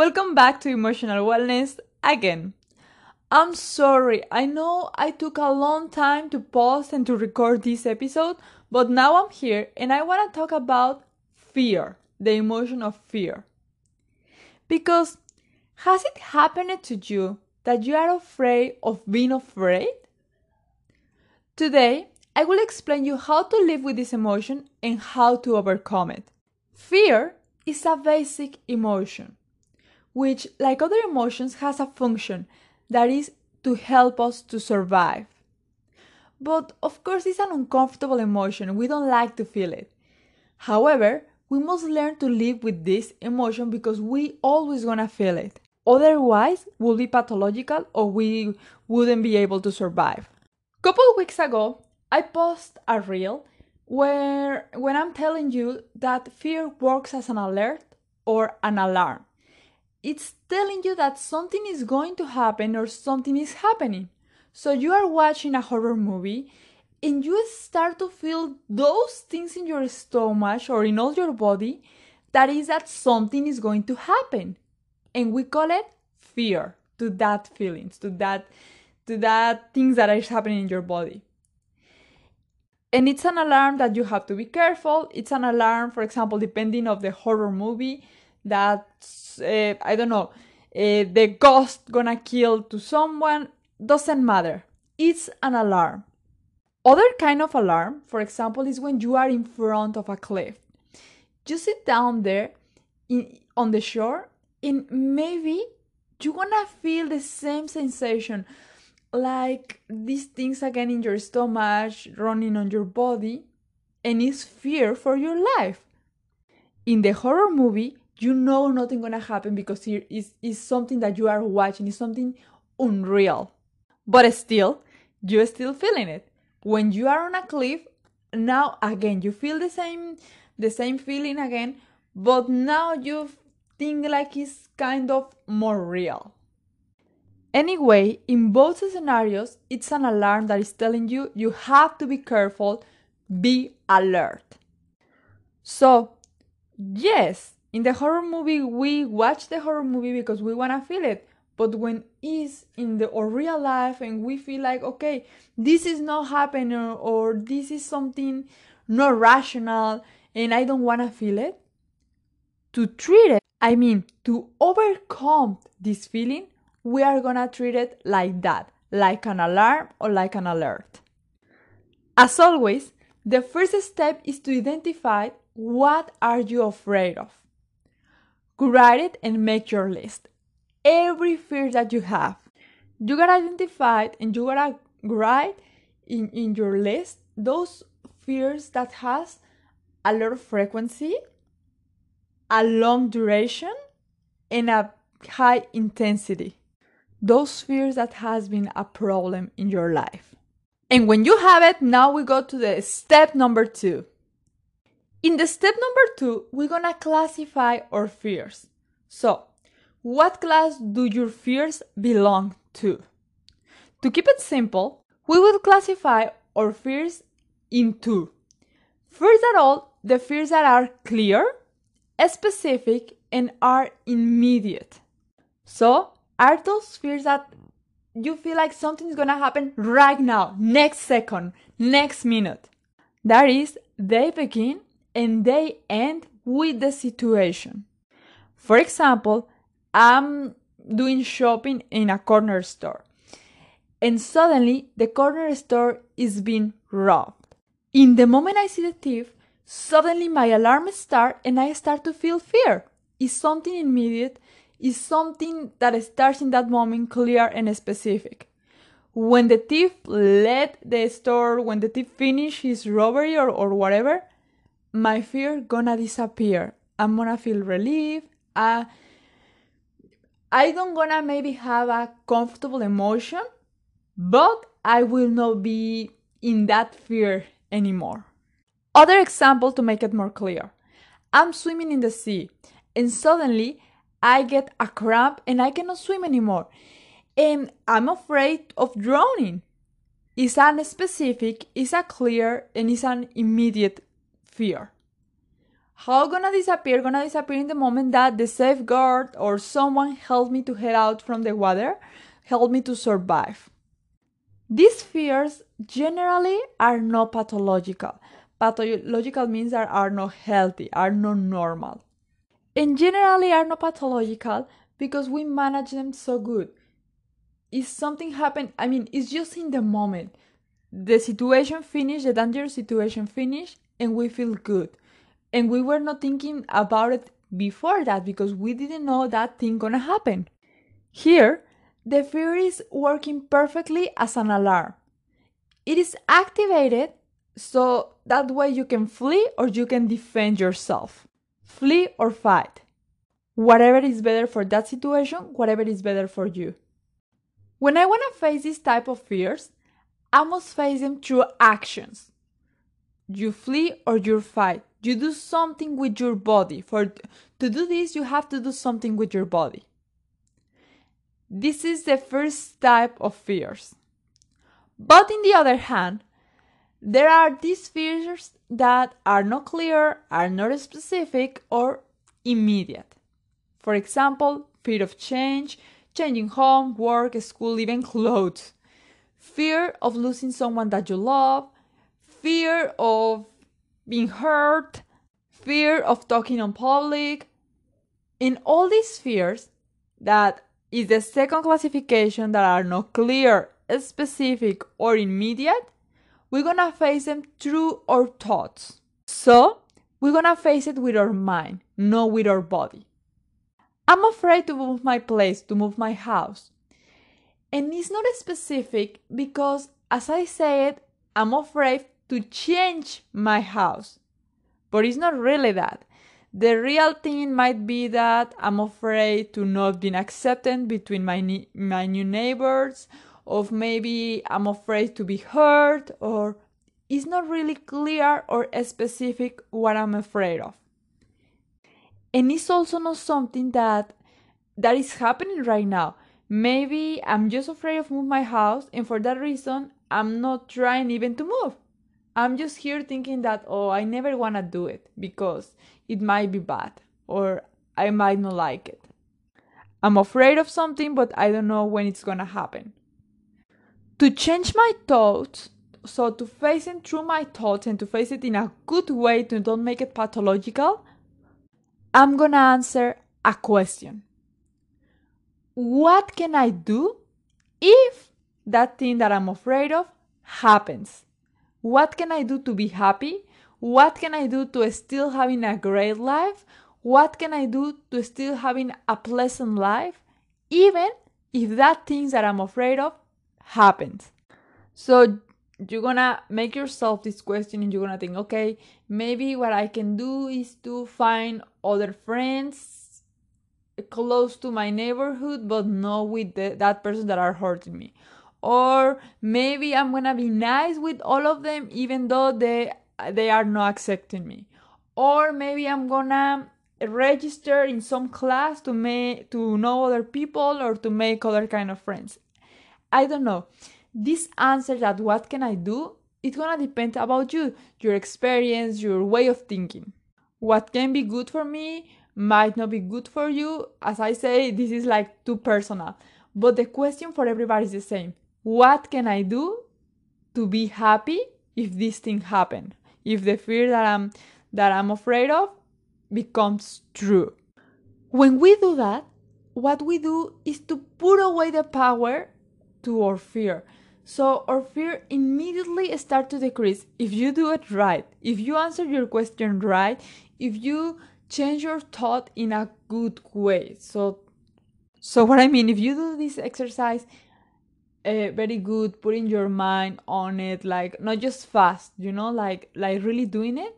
Welcome back to Emotional Wellness again. I'm sorry, I know I took a long time to pause and to record this episode, but now I'm here and I want to talk about fear, the emotion of fear. Because has it happened to you that you are afraid of being afraid? Today, I will explain you how to live with this emotion and how to overcome it. Fear is a basic emotion, which, like other emotions, has a function that is to help us to survive. But of course, it's an uncomfortable emotion. We don't like to feel it. However, we must learn to live with this emotion because we always gonna feel it. Otherwise, we'll be pathological or we wouldn't be able to survive. Couple weeks ago, I posted a reel where when I'm telling you that fear works as an alert or an alarm. It's telling you that something is going to happen or something is happening. So you are watching a horror movie and you start to feel those things in your stomach or in all your body that is that something is going to happen. And we call it fear to that feelings, to that to that things that are happening in your body and it's an alarm that you have to be careful it's an alarm for example depending of the horror movie that uh, i don't know uh, the ghost gonna kill to someone doesn't matter. It's an alarm. Other kind of alarm for example is when you are in front of a cliff. You sit down there in, on the shore and maybe you're gonna feel the same sensation like these things again in your stomach, running on your body, and it's fear for your life. In the horror movie, you know nothing gonna happen because it is is something that you are watching, it's something unreal. But still, you're still feeling it. When you are on a cliff, now again you feel the same the same feeling again, but now you think like it's kind of more real. Anyway, in both scenarios, it's an alarm that is telling you you have to be careful, be alert. So, yes, in the horror movie, we watch the horror movie because we want to feel it. But when it's in the or real life and we feel like, okay, this is not happening or, or this is something not rational and I don't want to feel it, to treat it, I mean, to overcome this feeling, we are gonna treat it like that, like an alarm or like an alert. As always, the first step is to identify what are you afraid of. Write it and make your list. Every fear that you have, you gotta identify it and you gotta write in, in your list those fears that has a lot of frequency, a long duration, and a high intensity those fears that has been a problem in your life. And when you have it, now we go to the step number two. In the step number two, we're gonna classify our fears. So, what class do your fears belong to? To keep it simple, we will classify our fears in two. First of all, the fears that are clear, specific, and are immediate. So, are those fears that you feel like something's gonna happen right now, next second, next minute. That is, they begin and they end with the situation. For example, I'm doing shopping in a corner store, and suddenly the corner store is being robbed. In the moment I see the thief, suddenly my alarm starts and I start to feel fear. It's something immediate is something that starts in that moment clear and specific. When the thief left the store, when the thief finished his robbery or, or whatever, my fear gonna disappear. I'm gonna feel relief. Uh, I don't gonna maybe have a comfortable emotion, but I will not be in that fear anymore. Other example to make it more clear. I'm swimming in the sea and suddenly I get a cramp and I cannot swim anymore. And I'm afraid of drowning. It's an specific, it's a clear, and it's an immediate fear. How gonna disappear? Gonna disappear in the moment that the safeguard or someone helped me to head out from the water, helped me to survive. These fears generally are not pathological. Pathological means that are not healthy, are not normal. And generally are not pathological because we manage them so good. If something happened, I mean, it's just in the moment. The situation finished, the dangerous situation finished, and we feel good. And we were not thinking about it before that because we didn't know that thing gonna happen. Here the fear is working perfectly as an alarm. It is activated so that way you can flee or you can defend yourself. Flee or fight. Whatever is better for that situation whatever is better for you. When i want to face this type of fears i must face them through actions you flee or you fight. You do something with your body. For to do this you have to do something with your body. This is the first type of fears. But in the other hand there are these fears that are not clear are not specific or immediate. For example fear of change changing home work school even clothes. Fear of losing someone that you love fear of being hurt, fear of talking in public. In all these fears, that is the second classification that are not clear, specific, or immediate, we're gonna face them through our thoughts. So, we're gonna face it with our mind, not with our body. I'm afraid to move my place, to move my house. And it's not specific because, as I said, I'm afraid to change my house. But it's not really that. The real thing might be that I'm afraid to not being accepted between my my new neighbors, or maybe I'm afraid to be hurt, or it's not really clear or specific what I'm afraid of. And it's also not something that that is happening right now. Maybe I'm just afraid of move my house, and for that reason, I'm not trying even to move. I'm just here thinking that, oh, I never want to do it because it might be bad or I might not like it. I'm afraid of something, but I don't know when it's gonna happen. To change my thoughts, so to face it through my thoughts and to face it in a good way to don't make it pathological, I'm gonna answer a question. What can I do if that thing that I'm afraid of happens? What can I do to be happy? What can I do to still having a great life? What can I do to still having a pleasant life? Even if that things that I'm afraid of happens. So you're gonna make yourself this question and you're gonna think, okay, maybe what I can do is to find other friends close to my neighborhood, but not with the, that person that are hurting me or maybe i'm gonna be nice with all of them even though they they are not accepting me. Or maybe i'm gonna register in some class to make to know other people or to make other kind of friends. I don't know. This answer that what can i do? It's gonna depend about you your experience your way of thinking. What can be good for me might not be good for you. As i say this is like too personal. But the question for everybody is the same what can I do to be happy if this thing happen? If the fear that I'm that I'm afraid of becomes true. When we do that, what we do is to put away the power to our fear. So our fear immediately start to decrease if you do it right. If you answer your question right, if you change your thought in a good way. So so what I mean, if you do this exercise uh, very good putting your mind on it like not just fast you know like like really doing it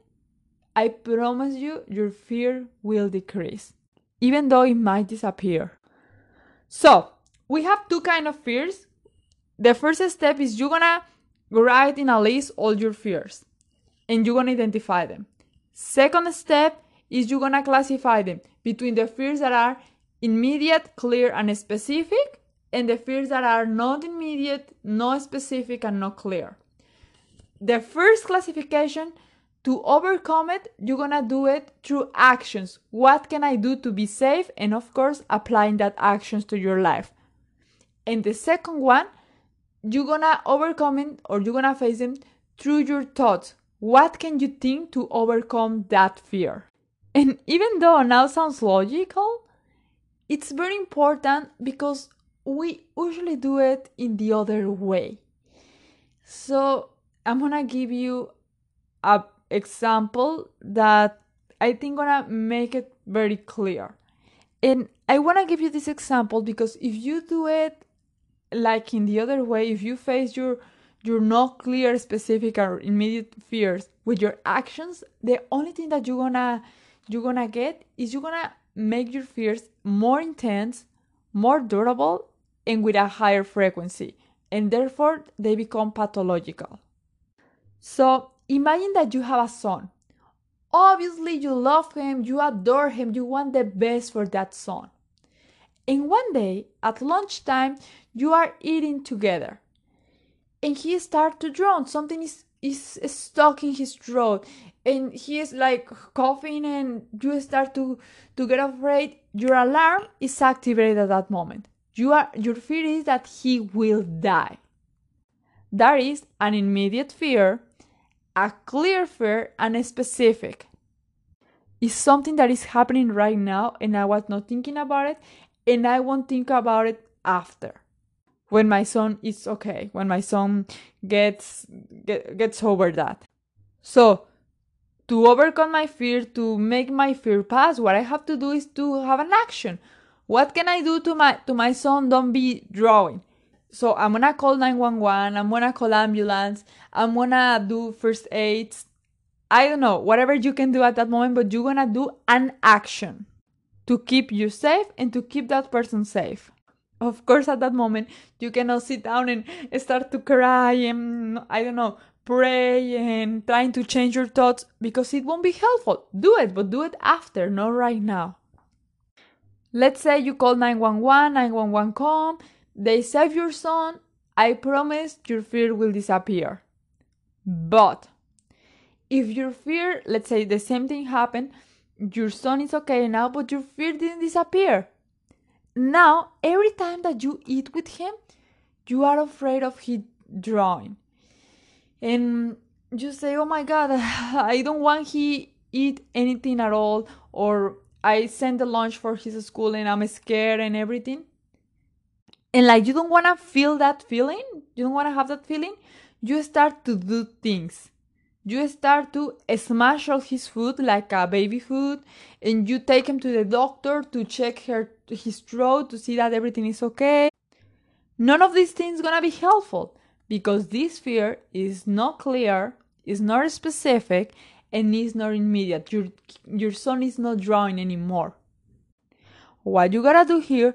i promise you your fear will decrease even though it might disappear So we have two kind of fears. The first step is you're gonna write in a list all your fears and you're gonna identify them. Second step is you're gonna classify them between the fears that are immediate, clear, and specific, and the fears that are not immediate, not specific, and not clear. The first classification to overcome it, you're gonna do it through actions. What can I do to be safe? And of course, applying that actions to your life. And the second one, you're gonna overcome it or you're gonna face them through your thoughts. What can you think to overcome that fear? And even though now sounds logical, it's very important because we usually do it in the other way. So I'm gonna give you a example that I think gonna make it very clear. And I wanna give you this example because if you do it like in the other way, if you face your your not clear, specific, or immediate fears with your actions, the only thing that you're gonna you're gonna get is you're gonna make your fears more intense, more durable, and with a higher frequency, and therefore they become pathological. So imagine that you have a son. Obviously, you love him, you adore him, you want the best for that son. And one day at lunchtime, you are eating together, and he starts to drown. Something is, is stuck in his throat, and he is like coughing, and you start to, to get afraid. Your alarm is activated at that moment. You are, your fear is that he will die. That is an immediate fear, a clear fear, and a specific. It's something that is happening right now, and I was not thinking about it, and I won't think about it after. When my son is okay, when my son gets get, gets over that. So, to overcome my fear, to make my fear pass, what I have to do is to have an action. What can I do to my to my son don't be drawing? So I'm gonna call 911, I'm gonna call ambulance, I'm gonna do first aids. I don't know, whatever you can do at that moment, but you're gonna do an action to keep you safe and to keep that person safe. Of course, at that moment, you cannot sit down and start to cry and, I don't know, pray and trying to change your thoughts because it won't be helpful. Do it, but do it after, not right now. Let's say you call 911, 911 come, they save your son, I promise your fear will disappear. But if your fear, let's say the same thing happened, your son is okay now, but your fear didn't disappear. Now, every time that you eat with him, you are afraid of him drawing. And you say, oh my God, I don't want he eat anything at all, or I send the lunch for his school and I'm scared and everything. And like you don't want to feel that feeling? You don't want to have that feeling? You start to do things. You start to smash all his food like a baby food and you take him to the doctor to check her his throat to see that everything is okay. None of these things gonna be helpful because this fear is not clear is not specific and is not immediate your your son is not drawing anymore what you gotta do here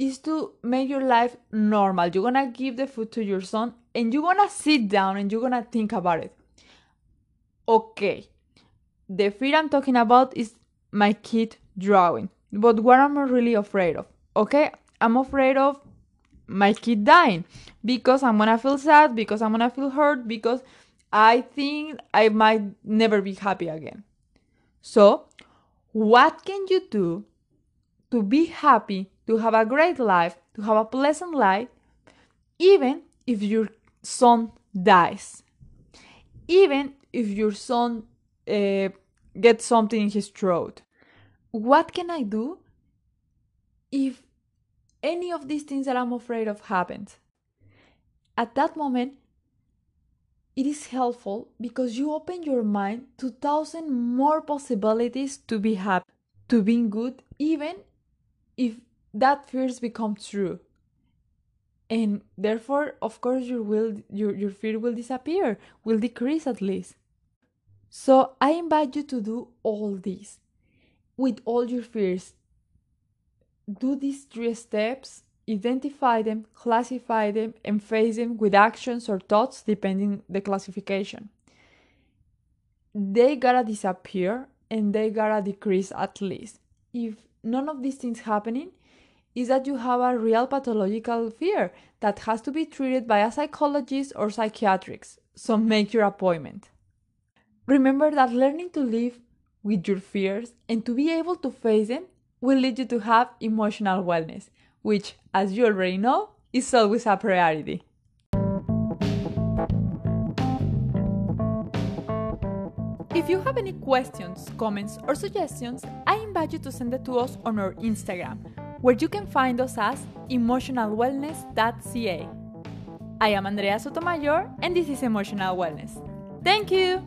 is to make your life normal. You're gonna give the food to your son and you're gonna sit down and you're gonna think about it. Okay, the fear I'm talking about is my kid drawing. But what I'm really afraid of? Okay, I'm afraid of my kid dying because I'm gonna feel sad, because I'm gonna feel hurt, because I think I might never be happy again. So, what can you do to be happy to have a great life, to have a pleasant life, even if your son dies, even if your son uh, gets something in his throat. What can I do if any of these things that I'm afraid of happens? At that moment, it is helpful because you open your mind to thousand more possibilities to be happy, to being good, even if that fears become true. And therefore of course your will your, your fear will disappear will decrease at least. So i invite you to do all this with all your fears. Do these three steps, identify them, classify them, and face them with actions or thoughts depending the classification. They gotta disappear and they gotta decrease at least. If none of these things happening, is that you have a real pathological fear that has to be treated by a psychologist or psychiatrics. So make your appointment. Remember that learning to live with your fears and to be able to face them will lead you to have emotional wellness, which, as you already know, is always a priority. If you have any questions, comments, or suggestions, I invite you to send it to us on our Instagram, where you can find us as emotionalwellness.ca. I am Andrea Sotomayor, and this is Emotional Wellness. Thank you!